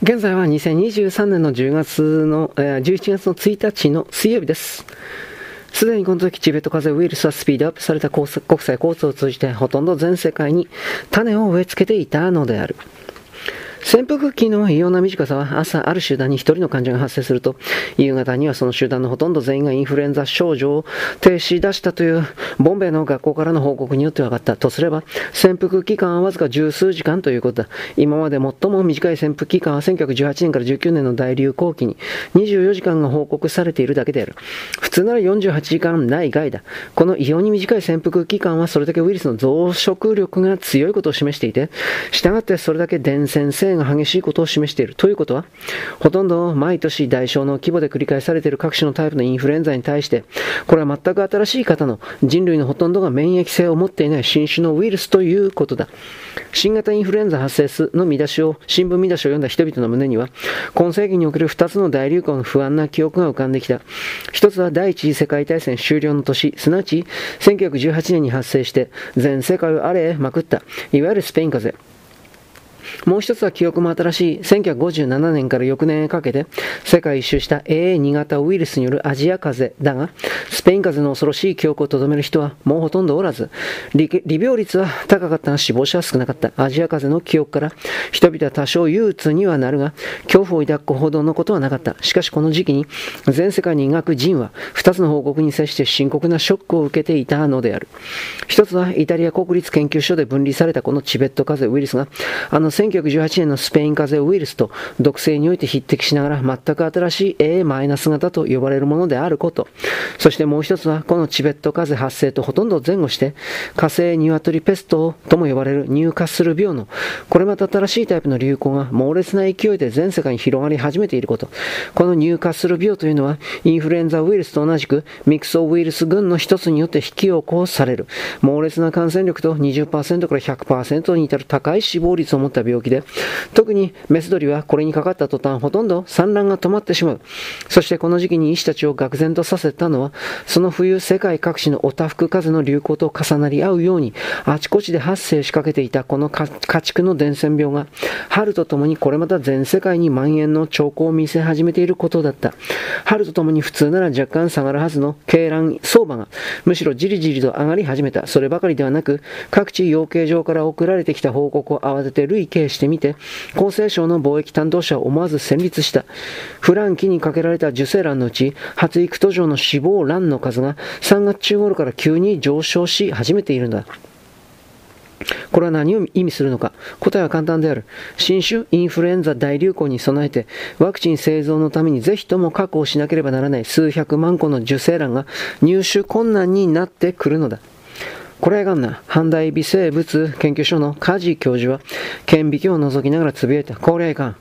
現在は2023年の10月の、えー、11月の1日の水曜日です。すでにこの時、チベット風邪ウイルスはスピードアップされた国際交通を通じてほとんど全世界に種を植え付けていたのである。潜伏期の異様な短さは朝ある集団に1人の患者が発生すると夕方にはその集団のほとんど全員がインフルエンザ症状を停止出したというボンベイの学校からの報告によって分かった。とすれば潜伏期間はわずか十数時間ということだ。今まで最も短い潜伏期間は1918年から19年の大流行期に24時間が報告されているだけである。普通なら48時間内外だ。この異様に短い潜伏期間はそれだけウイルスの増殖力が強いことを示していて従ってそれだけ伝染性が激しいことを示している。ということは、ほとんど毎年大小の規模で繰り返されている各種のタイプのインフルエンザに対して、これは全く新しい型の人類のほとんどが免疫性を持っていない新種のウイルスということだ。新型インフルエンザ発生数の見出しを、新聞見出しを読んだ人々の胸には、今世紀における2つの大流行の不安な記憶が浮かんできた。一つは第一次世界大戦終了の年、すなわち1918年に発生して全世界を荒れまくった、いわゆるスペイン風邪。もう一つは記憶も新しい1957年から翌年へかけて世界一周した AA2 型ウイルスによるアジア風邪だが、スペイン風邪の恐ろしい記憶をとどめる人はもうほとんどおらず、利病率は高かったが死亡者は少なかったアジア風邪の記憶から人々は多少憂鬱にはなるが、恐怖を抱くほどのことはなかった。しかしこの時期に全世界に描く人は2つの報告に接して深刻なショックを受けていたのである。一つはイタリア国立研究所で分離されたこのチベット風邪ウイルスが、あの1918年のスペイン風邪ウイルスと毒性において匹敵しながら全く新しい A マイナス型と呼ばれるものであること。そしてもう一つはこのチベット風邪発生とほとんど前後して火星鶏ペストとも呼ばれる入荷する病のこれまた新しいタイプの流行が猛烈な勢いで全世界に広がり始めていること。この入荷する病というのはインフルエンザウイルスと同じくミクソウイルス群の一つによって引き起こされる猛烈な感染力と20%から100%に至る高い死亡率を持った病病気で特にメス鳥はこれにかかった途端ほとんど産卵が止まってしまう。そしてこの時期に医師たちを愕然とさせたのは、その冬世界各地のおたふく風の流行と重なり合うように、あちこちで発生しかけていたこの家畜の伝染病が、春とともにこれまた全世界に蔓延の兆候を見せ始めていることだった。春とともに普通なら若干下がるはずの鶏卵相場が、むしろじりじりと上がり始めた。そればかりではなく、各地養鶏場から送られてきた報告を慌てて累計してみて、厚生省の貿易担当者は思わず戦慄した。フラン期にかけられた受精卵のうち、発育途上の死亡卵の数が3月中頃から急に上昇し始めているんだ。これは何を意味するのか答えは簡単である。新種インフルエンザ大流行に備えて、ワクチン製造のためにぜひとも確保しなければならない数百万個の受精卵が入手困難になってくるのだ。これがな、阪大微生物研究所の梶教授は、顕微鏡を覗きながらつぶやいた。これはいかん。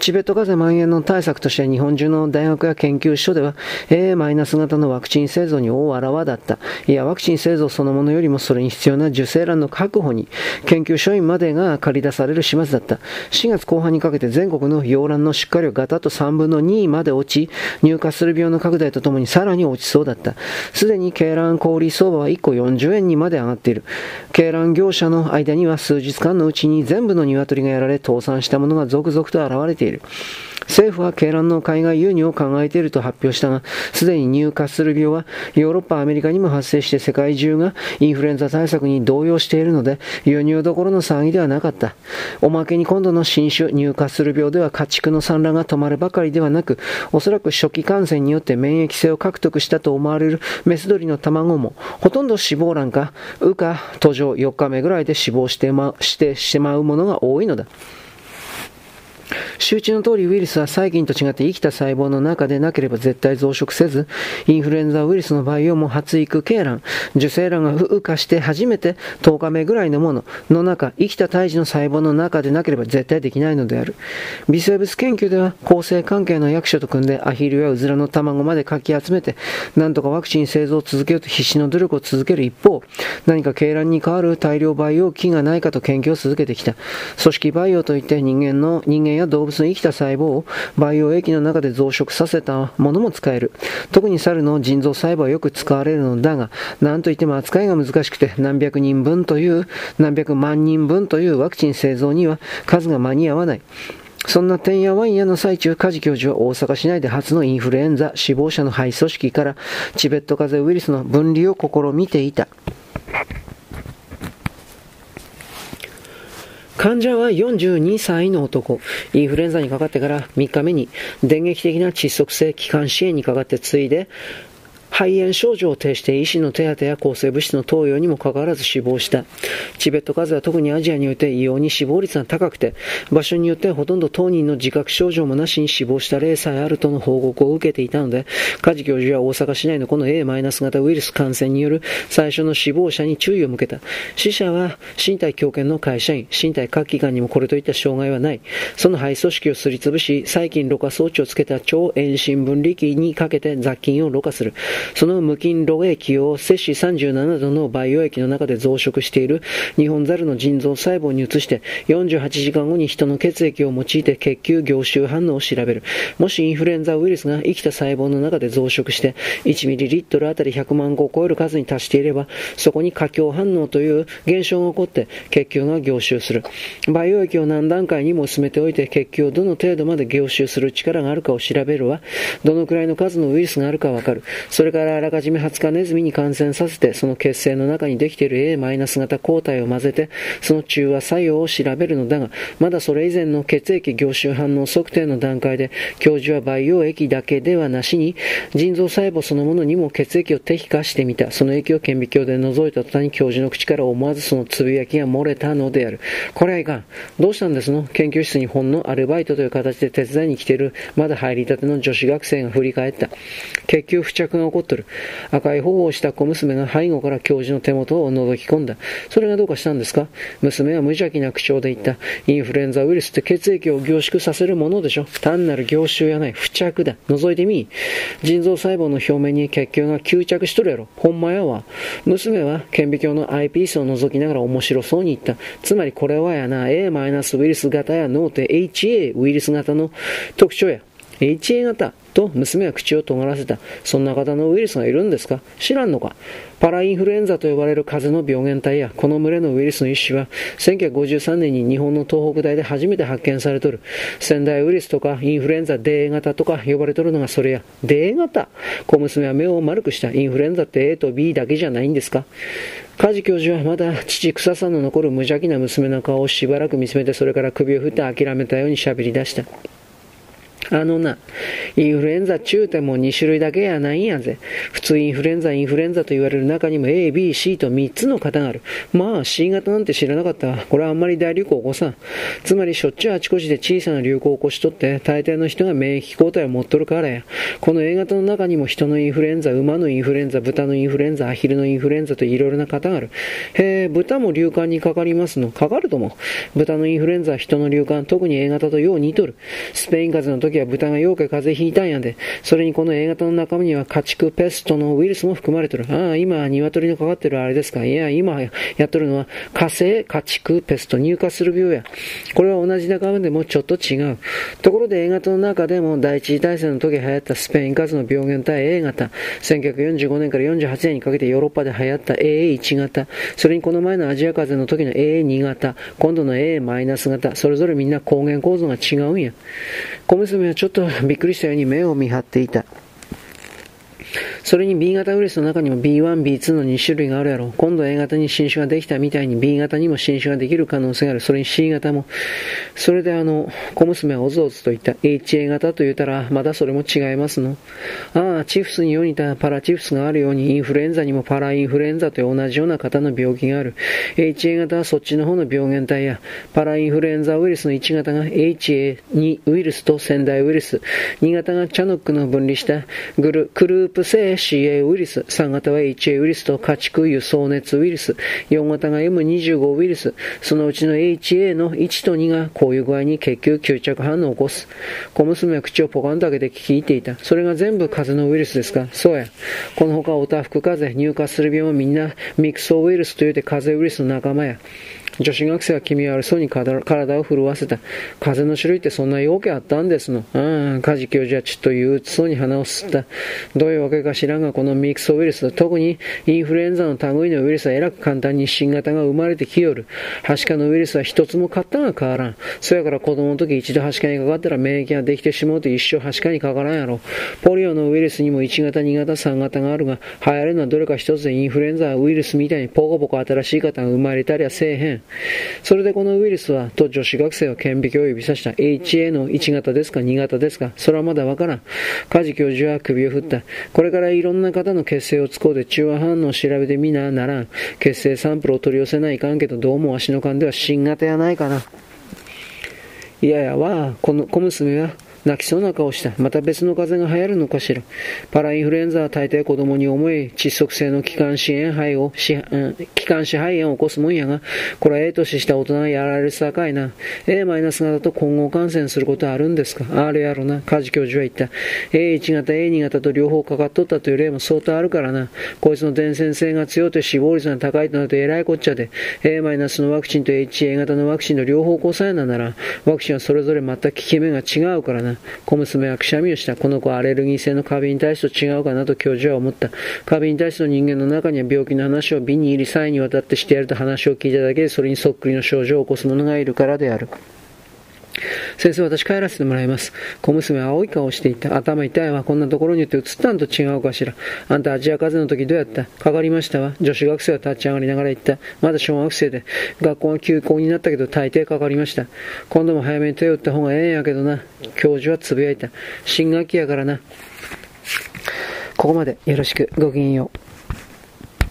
チベット風邪蔓延の対策として日本中の大学や研究所では A マイナス型のワクチン製造に大あらわだった。いや、ワクチン製造そのものよりもそれに必要な受精卵の確保に研究所員までが借り出される始末だった。4月後半にかけて全国の洋卵の出荷量型と3分の2まで落ち、入荷する病の拡大とともにさらに落ちそうだった。すでに鶏卵小売相場は1個40円にまで上がっている。鶏卵業者の間には数日間のうちに全部の鶏がやられ倒産したものが続々と現れている。政府は鶏卵の海外輸入を考えていると発表したが、すでに入荷する病はヨーロッパ、アメリカにも発生して世界中がインフルエンザ対策に動揺しているので、輸入どころの騒ぎではなかった。おまけに今度の新種入荷する病では家畜の産卵が止まるばかりではなく、おそらく初期感染によって免疫性を獲得したと思われるメス鳥の卵も、ほとんど死亡卵か、羽か途上4日目ぐらいで死亡してましてしまうものが多いのだ。周知の通りウイルスは細菌と違って生きた細胞の中でなければ絶対増殖せず、インフルエンザウイルスの培養も発育鶏卵、受精卵が孵化して初めて10日目ぐらいのものの中、生きた胎児の細胞の中でなければ絶対できないのである。微生物研究では構成関係の役所と組んでアヒルやウズラの卵までかき集めて、なんとかワクチン製造を続けようと必死の努力を続ける一方、何か鶏卵に代わる大量培養機がないかと研究を続けてきた。組織培養といって人間の、人間や動物の生きた細胞を培養液の中で増殖させたものも使える。特に猿の腎臓細胞はよく使われるのだが、何といっても扱いが難しくて何百人分という、何百万人分というワクチン製造には数が間に合わない。そんなてんやわんやの最中、梶教授は大阪市内で初のインフルエンザ死亡者の肺組織からチベット風邪ウイルスの分離を試みていた。患者は42歳の男。インフルエンザにかかってから3日目に電撃的な窒息性気管支炎にかかってついで肺炎症状を呈して医師の手当や抗生物質の投与にもかかわらず死亡した。チベット風邪は特にアジアにおいて異様に死亡率が高くて、場所によってはほとんど当人の自覚症状もなしに死亡した例さえあるとの報告を受けていたので、梶教授は大阪市内のこの A- 型ウイルス感染による最初の死亡者に注意を向けた。死者は身体強健の会社員、身体各機関にもこれといった障害はない。その肺組織をすりつぶし、細菌ろ過装置をつけた超遠心分離器にかけて雑菌をろ過する。その無菌露液を摂氏37度の培養液の中で増殖している日本ザルの腎臓細胞に移して48時間後に人の血液を用いて血球凝集反応を調べる。もしインフルエンザウイルスが生きた細胞の中で増殖して 1ml あたり100万個を超える数に達していればそこに過強反応という現象が起こって血球が凝集する。培養液を何段階にも進めておいて血球をどの程度まで凝集する力があるかを調べるわ。どのくらいの数のウイルスがあるかわかる。それそれからあらかじめ20日ネズミに感染させて、その血清の中にできている A- 型抗体を混ぜて、その中和作用を調べるのだが、まだそれ以前の血液凝集反応測定の段階で、教授は培養液だけではなしに、腎臓細胞そのものにも血液を摘化してみた。その液を顕微鏡で覗いた途端に教授の口から思わずそのつぶやきが漏れたのである。これはいかん。どうしたんですの？研究室にほんのアルバイトという形で手伝いに来ている、まだ入りたての女子学生が振り返った。血球付着が起こってる。赤い頬をした小娘が背後から教授の手元を覗き込んだ。それがどうかしたんですか？娘は無邪気な口調で言った。インフルエンザウイルスって血液を凝縮させるものでしょ？単なる凝集やない。付着だ。覗いてみ腎臓細胞の表面に血球が吸着しとるやろ。ほんまやわ。娘は顕微鏡のアイピースを覗きながら面白そうに言った。つまりこれはやな、A- ウイルス型や脳って HA ウイルス型の特徴や。HA 型と娘は口を尖らせた。そんな方のウイルスがいるんですか？知らんのか？パラインフルエンザと呼ばれる風邪の病原体やこの群れのウイルスの一種は1953年に日本の東北大で初めて発見されとる。仙台ウイルスとかインフルエンザ DA 型とか呼ばれとるのがそれや。DA 型？小娘は目を丸くした。インフルエンザって A と B だけじゃないんですか？梶教授はまだ父草さんの残る無邪気な娘の顔をしばらく見つめてそれから首を振って諦めたように喋り出した。あのな、インフルエンザ中ても2種類だけやないんやぜ。普通インフルエンザ、インフルエンザと言われる中にも A、B、C と3つの型がある。まあ C 型なんて知らなかった。これはあんまり大流行起こさん。つまりしょっちゅうあちこちで小さな流行を起こしとって、大抵の人が免疫抗体を持っとるからや。この A 型の中にも人のインフルエンザ、馬のインフルエンザ、豚のインフルエンザ、アヒルのインフルエンザといろいろな型がある。へえ、豚も流感にかかりますの？かかるとも。豚のインフルエンザ、人の流感、特に A 型とよう似とる。スペイン風邪の時は豚がようけ風邪ひいたんやで。それにこの A 型の中身には家畜ペストのウイルスも含まれてる。ああ、今、鶏のかかってるあれですか？いや、今やっとるのは火星家畜ペスト入荷する病や。これは同じ仲間でもちょっと違う。ところで A 型の中でも第一次大戦の時流行ったスペイン風邪の病原体 A 型。1945年から48年にかけてヨーロッパで流行った A1 型。それにこの前のアジア風邪の時の A2 型。今度の A- 型。それぞれみんな抗原構造が違うんや。小娘はちょっとびっくりしたように目を見張っていた。それに B 型ウイルスの中にも B1、B2 の2種類があるやろ。今度 A 型に新種ができたみたいに B 型にも新種ができる可能性がある。それに C 型も。それであの、小娘はおずおずと言った。HA 型と言ったら、まだそれも違いますの。ああ、チフスによう似たパラチフスがあるように、インフルエンザにもパラインフルエンザという同じような型の病気がある。HA 型はそっちの方の病原体や、パラインフルエンザウイルスの1型が HA2 ウイルスと仙台ウイルス、2型がチャノックの分離したグルクループ性 CA ウイルス、3型は HA ウイルスと家畜輸送熱ウイルス、4型が M25 ウイルス、そのうちの HA の1と2がこういう具合に血球吸着反応を起こす。小娘は口をポカンと開けて聞いていた。それが全部風邪のウイルスですか？そうや。この他、おたふく風邪、入荷する病もみんなミクソウイルスというて風邪ウイルスの仲間や。女子学生は気味悪そうに体を震わせた。風の種類ってそんな要件あったんですの。うん、梶教授はちょっと憂鬱そうに鼻を吸った。どういうわけか知らんが、このミクソウイルス、特にインフルエンザの類のウイルスはえらく簡単に新型が生まれてきよる。はしかのウイルスは一つも買ったが変わらん。そやから子供の時一度はしかにかかったら免疫ができてしまうと一生はしかにかからんやろ。ポリオのウイルスにも1型、2型、3型があるが、流行るのはどれか一つでインフルエンザはウイルスみたいにポコポコ新しい型が生まれたりはせえへん。それでこのウイルスは、と女子学生は顕微鏡を指さした HA の1型ですか2型ですかそれはまだわからん。梶教授は首を振った。これからいろんな方の血清を使うで中和反応を調べてみなならん。血清サンプルを取り寄せないかんけど、どうもわしの勘では新型やないかな。いややわ、この小娘は泣きそうな顔した。また別の風邪が流行るのかしら。パラインフルエンザは大抵子供に重い窒息性の気管支炎肺を、うん気管支肺炎を起こすもんやが、これは A 年した大人がやられるさかいな。A マイナス型と混合感染することはあるんですか？あるやろな。梶教授は言った。A1 型、A2 型と両方かかっとったという例も相当あるからな。こいつの伝染性が強くて死亡率が高いとなるとえらいこっちゃで、A マイナスのワクチンと HA 型のワクチンの両方こさえななら、ワクチンはそれぞれ全く効き目が違うからな。小娘はくしゃみをした。この子はアレルギー性のカビに対してと違うかなと教授は思った。カビに対しての人間の中には病気の話を瓶に入り際にわたってしてやると話を聞いただけでそれにそっくりの症状を起こす者がいるからである。先生、私帰らせてもらいます。小娘は青い顔をしていた。頭痛いわ。こんなところに言って映ったんと違うかしら。あんたアジア風邪の時どうやった？かかりましたわ。女子学生は立ち上がりながら言った。まだ小学生で。学校が休校になったけど大抵かかりました。今度も早めに手を打った方がええんやけどな。教授はつぶやいた。新学期やからな。ここまでよろしく。ごきげんよう。